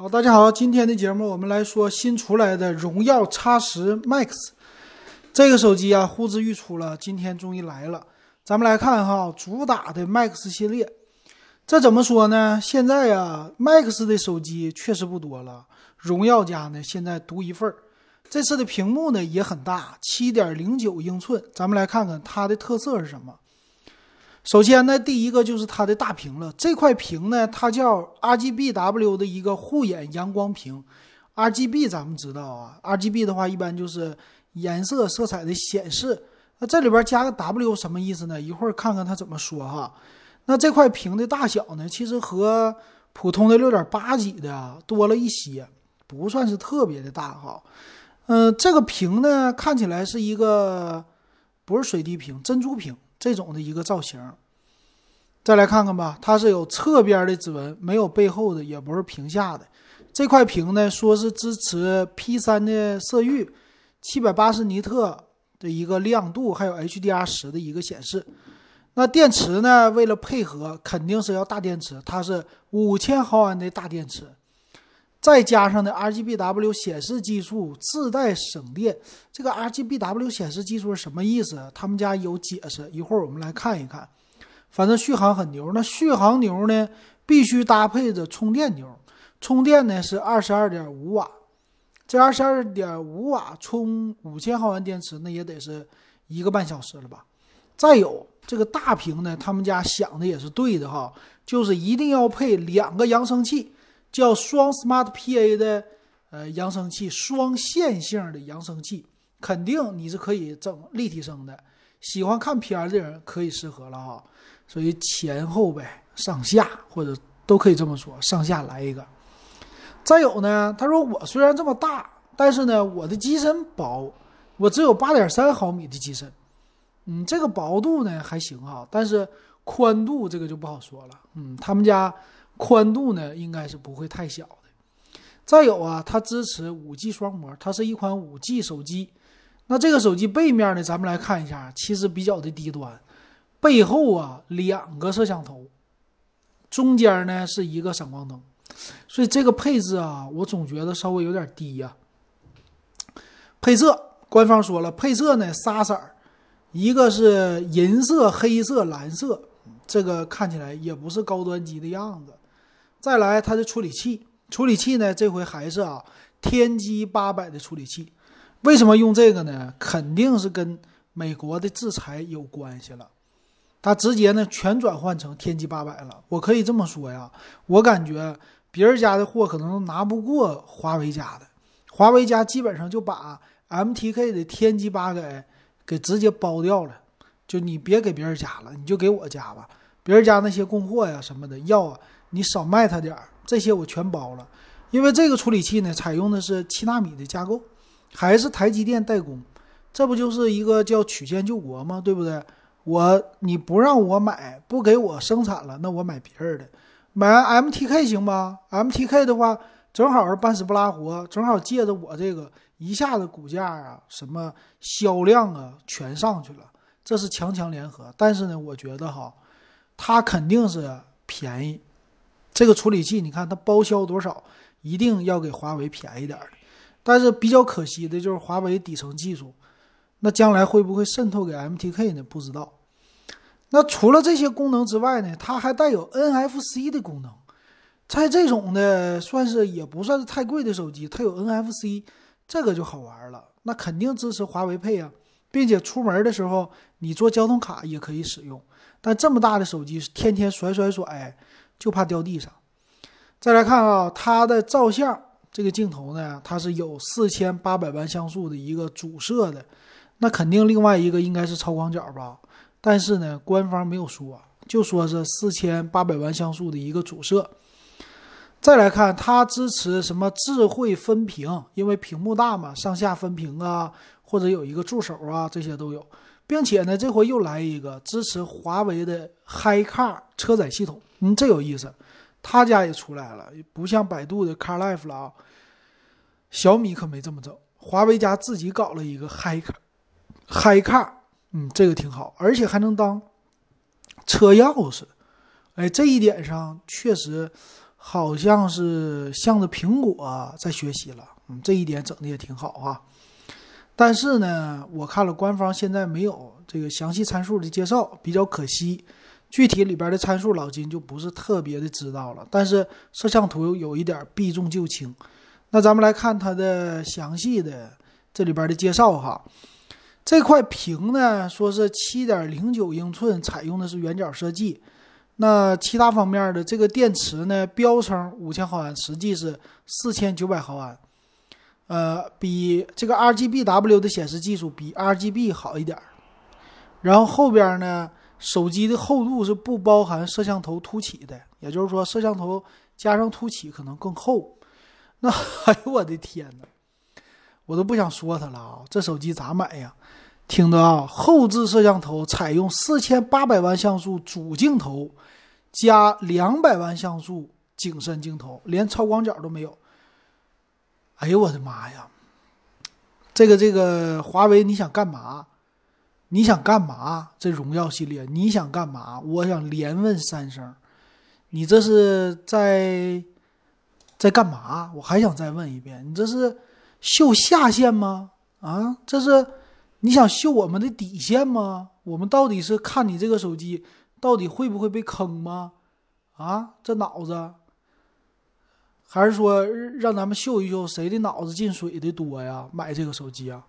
好，大家好，今天的节目我们来说新出来的荣耀 X 十 Max 这个手机啊，呼之欲出了，今天终于来了。咱们来看哈，主打的 Max 系列，这怎么说呢？现在呀，Max 的手机确实不多了，荣耀家呢现在独一份儿。这次的屏幕呢也很大，七点零九英寸。咱们来看看它的特色是什么。首先呢，第一个就是它的大屏了。这块屏呢，它叫 RGBW 的一个护眼阳光屏。RGB 咱们知道啊，RGB 的话一般就是颜色色彩的显示。那这里边加个 W 什么意思呢？一会儿看看它怎么说哈。那这块屏的大小呢，其实和普通的六点八几的多了一些，不算是特别的大哈。嗯，这个屏呢，看起来是一个不是水滴屏，珍珠屏。这种的一个造型，再来看看吧，它是有侧边的指纹，没有背后的，也不是屏下的。这块屏呢，说是支持 P 三的色域，七百八十尼特的一个亮度，还有 HDR 十的一个显示。那电池呢，为了配合，肯定是要大电池，它是五千毫安的大电池。再加上的 RGBW 显示技术自带省电，这个 RGBW 显示技术是什么意思？他们家有解释，一会儿我们来看一看。反正续航很牛，那续航牛呢，必须搭配着充电牛。充电呢是二十二点五瓦，这二十二点五瓦充五千毫安电池，那也得是一个半小时了吧？再有这个大屏呢，他们家想的也是对的哈，就是一定要配两个扬声器。叫双 Smart PA 的呃扬声器，双线性的扬声器，肯定你是可以整立体声的。喜欢看片儿的人可以适合了哈。所以前后呗，上下或者都可以这么说，上下来一个。再有呢，他说我虽然这么大，但是呢我的机身薄，我只有八点三毫米的机身。嗯，这个薄度呢还行哈，但是宽度这个就不好说了。嗯，他们家。宽度呢，应该是不会太小的。再有啊，它支持五 G 双模，它是一款五 G 手机。那这个手机背面呢，咱们来看一下，其实比较的低端。背后啊，两个摄像头，中间呢是一个闪光灯，所以这个配置啊，我总觉得稍微有点低呀。配色，官方说了，配色呢仨色儿，一个是银色、黑色、蓝色，这个看起来也不是高端机的样子。再来，它的处理器，处理器呢，这回还是啊，天玑八百的处理器。为什么用这个呢？肯定是跟美国的制裁有关系了。它直接呢全转换成天玑八百了。我可以这么说呀，我感觉别人家的货可能拿不过华为家的。华为家基本上就把 MTK 的天玑八百给直接包掉了，就你别给别人家了，你就给我家吧。别人家那些供货呀什么的要啊。你少卖他点儿，这些我全包了，因为这个处理器呢，采用的是七纳米的架构，还是台积电代工，这不就是一个叫曲线救国吗？对不对？我你不让我买，不给我生产了，那我买别人的，买 MTK 行吧？MTK 的话，正好是半死不拉活，正好借着我这个一下子股价啊，什么销量啊，全上去了，这是强强联合。但是呢，我觉得哈，它肯定是便宜。这个处理器，你看它包销多少，一定要给华为便宜点儿。但是比较可惜的就是华为底层技术，那将来会不会渗透给 MTK 呢？不知道。那除了这些功能之外呢，它还带有 NFC 的功能。在这种的算是也不算是太贵的手机，它有 NFC，这个就好玩了。那肯定支持华为配啊，并且出门的时候你做交通卡也可以使用。但这么大的手机，天天甩甩甩。就怕掉地上。再来看啊，它的照相这个镜头呢，它是有四千八百万像素的一个主摄的，那肯定另外一个应该是超广角吧？但是呢，官方没有说，就说是四千八百万像素的一个主摄。再来看，它支持什么智慧分屏？因为屏幕大嘛，上下分屏啊，或者有一个助手啊，这些都有。并且呢，这回又来一个支持华为的 HiCar 车载系统，嗯，这有意思，他家也出来了，不像百度的 CarLife 了啊。小米可没这么整，华为家自己搞了一个 HiCar，HiCar，嗯，这个挺好，而且还能当车钥匙，哎，这一点上确实好像是向着苹果在学习了。嗯，这一点整的也挺好啊。但是呢，我看了官方现在没有这个详细参数的介绍，比较可惜。具体里边的参数，老金就不是特别的知道了。但是摄像头有一点避重就轻。那咱们来看它的详细的这里边的介绍哈。这块屏呢，说是七点零九英寸，采用的是圆角设计。那其他方面的这个电池呢，标称五千毫安，实际是四千九百毫安。呃，比这个 RGBW 的显示技术比 RGB 好一点然后后边呢，手机的厚度是不包含摄像头凸起的，也就是说摄像头加上凸起可能更厚。那 哎呦我的天哪，我都不想说它了啊！这手机咋买呀？听着啊，后置摄像头采用四千八百万像素主镜头加两百万像素景深镜头，连超广角都没有。哎呦我的妈呀！这个这个华为你想干嘛？你想干嘛？这荣耀系列你想干嘛？我想连问三声，你这是在在干嘛？我还想再问一遍，你这是秀下限吗？啊，这是你想秀我们的底线吗？我们到底是看你这个手机到底会不会被坑吗？啊，这脑子！还是说让咱们秀一秀谁的脑子进水的多呀？买这个手机啊！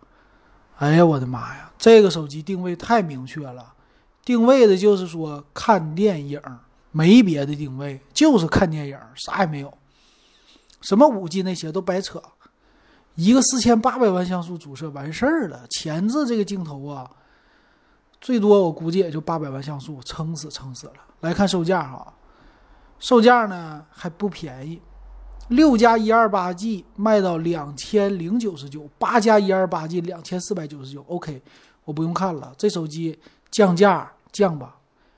哎呀，我的妈呀！这个手机定位太明确了，定位的就是说看电影，没别的定位，就是看电影，啥也没有。什么五 G 那些都白扯，一个四千八百万像素主摄完事儿了。前置这个镜头啊，最多我估计也就八百万像素，撑死撑死了。来看售价哈，售价呢还不便宜。六加一二八 G 卖到两千零九十九，八加一二八 G 两千四百九十九。OK，我不用看了，这手机降价降吧，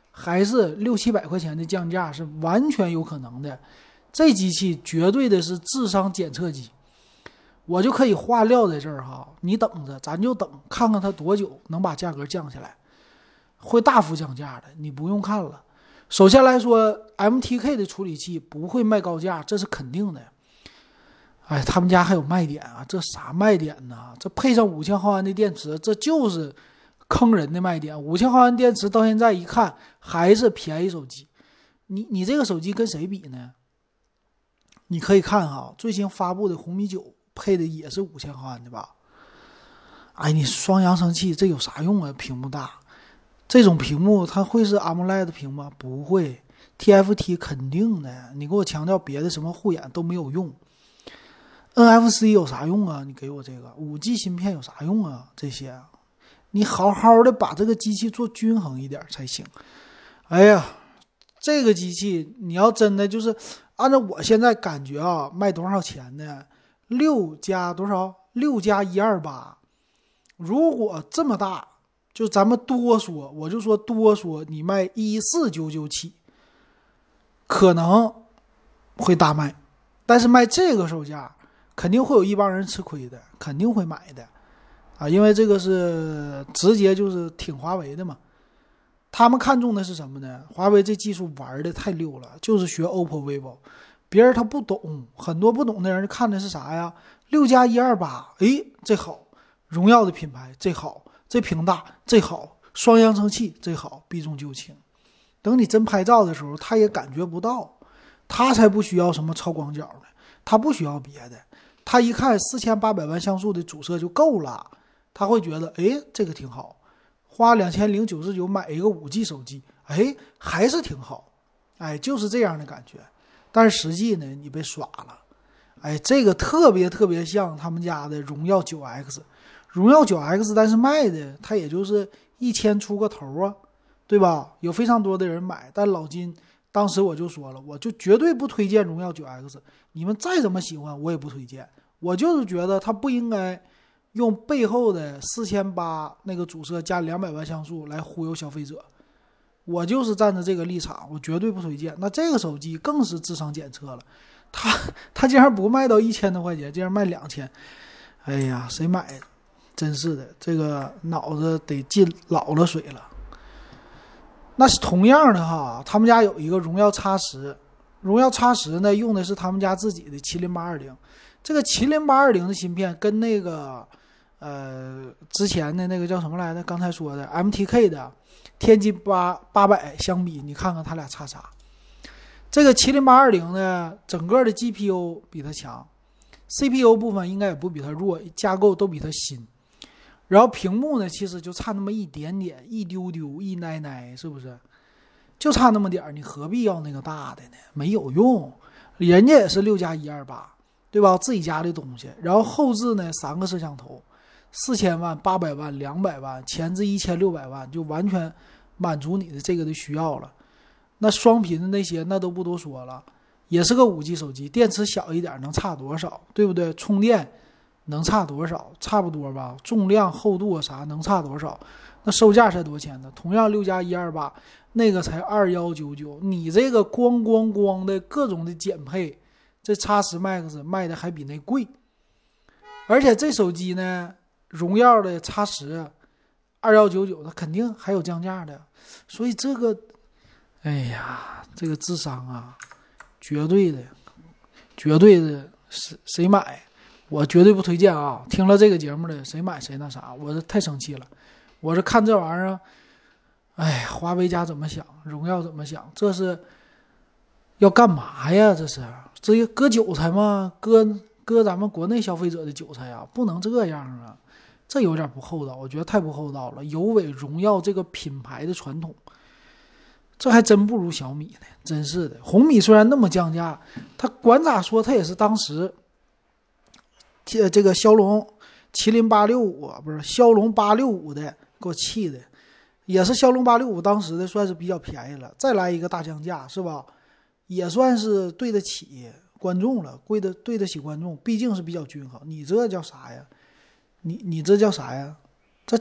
还是六七百块钱的降价是完全有可能的。这机器绝对的是智商检测机，我就可以话撂在这儿哈，你等着，咱就等看看它多久能把价格降下来，会大幅降价的，你不用看了。首先来说，MTK 的处理器不会卖高价，这是肯定的。哎，他们家还有卖点啊？这啥卖点呢？这配上五千毫安的电池，这就是坑人的卖点。五千毫安电池到现在一看还是便宜手机。你你这个手机跟谁比呢？你可以看哈，最新发布的红米九配的也是五千毫安的吧？哎，你双扬声器这有啥用啊？屏幕大。这种屏幕它会是 AMOLED 屏吗？不会，TFT 肯定的。你给我强调别的什么护眼都没有用。NFC 有啥用啊？你给我这个五 G 芯片有啥用啊？这些，你好好的把这个机器做均衡一点才行。哎呀，这个机器你要真的就是按照我现在感觉啊，卖多少钱呢？六加多少？六加一二八。如果这么大。就咱们多说，我就说多说，你卖一四九九起，可能会大卖，但是卖这个售价，肯定会有一帮人吃亏的，肯定会买的，啊，因为这个是直接就是挺华为的嘛，他们看中的是什么呢？华为这技术玩的太溜了，就是学 OPPO、vivo，别人他不懂，很多不懂的人看的是啥呀？六加一二八，哎，这好，荣耀的品牌，这好。这屏大，这好，双扬声器，这好，避重就轻。等你真拍照的时候，他也感觉不到，他才不需要什么超广角呢，他不需要别的，他一看四千八百万像素的主摄就够了，他会觉得，哎，这个挺好，花两千零九十九买一个五 G 手机，哎，还是挺好，哎，就是这样的感觉。但是实际呢，你被耍了，哎，这个特别特别像他们家的荣耀九 X。荣耀九 X，但是卖的它也就是一千出个头啊，对吧？有非常多的人买，但老金当时我就说了，我就绝对不推荐荣耀九 X。你们再怎么喜欢，我也不推荐。我就是觉得它不应该用背后的四千八那个主摄加两百万像素来忽悠消费者。我就是站在这个立场，我绝对不推荐。那这个手机更是智商检测了，它它竟然不卖到一千多块钱，竟然卖两千，哎呀，谁买？真是的，这个脑子得进老了水了。那是同样的哈，他们家有一个荣耀 X 十，荣耀叉十呢用的是他们家自己的麒麟八二零，这个麒麟八二零的芯片跟那个呃之前的那个叫什么来着？刚才说的 MTK 的天玑八八百相比，你看看它俩差啥？这个麒麟八二零呢，整个的 GPU 比它强，CPU 部分应该也不比它弱，架构都比它新。然后屏幕呢，其实就差那么一点点，一丢丢，一奶奶，是不是？就差那么点儿，你何必要那个大的呢？没有用，人家也是六加一二八，对吧？自己家的东西。然后后置呢，三个摄像头，四千万、八百万、两百万，前置一千六百万，就完全满足你的这个的需要了。那双频的那些，那都不多说了，也是个五 G 手机，电池小一点能差多少？对不对？充电能差多少？差不多吧。重量、厚度啥能差多少？那售价才多少钱呢？同样六加一二八。那个才二幺九九，你这个咣咣咣的各种的减配，这叉十 Max 卖的还比那贵，而且这手机呢，荣耀的叉十二幺九九，它肯定还有降价的，所以这个，哎呀，这个智商啊，绝对的，绝对的，谁谁买，我绝对不推荐啊！听了这个节目的谁买谁那啥，我是太生气了，我是看这玩意儿。哎，华为家怎么想？荣耀怎么想？这是要干嘛呀？这是这割韭菜吗？割割咱们国内消费者的韭菜呀？不能这样啊！这有点不厚道，我觉得太不厚道了，有违荣耀这个品牌的传统。这还真不如小米呢，真是的。红米虽然那么降价，它管咋说，它也是当时，这这个骁龙麒麟八六五不是骁龙八六五的，给我气的。也是骁龙八六五当时的算是比较便宜了，再来一个大降价是吧？也算是对得起观众了，贵的对得起观众，毕竟是比较均衡。你这叫啥呀？你你这叫啥呀？这，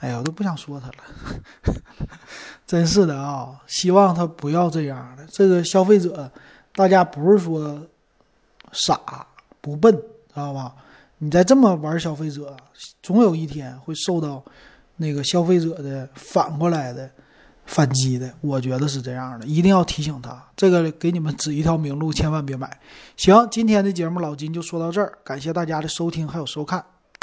哎呀，我都不想说他了，真是的啊！希望他不要这样的。这个消费者，大家不是说傻不笨，知道吧？你再这么玩消费者，总有一天会受到。那个消费者的反过来的反击的，我觉得是这样的，一定要提醒他，这个给你们指一条明路，千万别买。行，今天的节目老金就说到这儿，感谢大家的收听还有收看。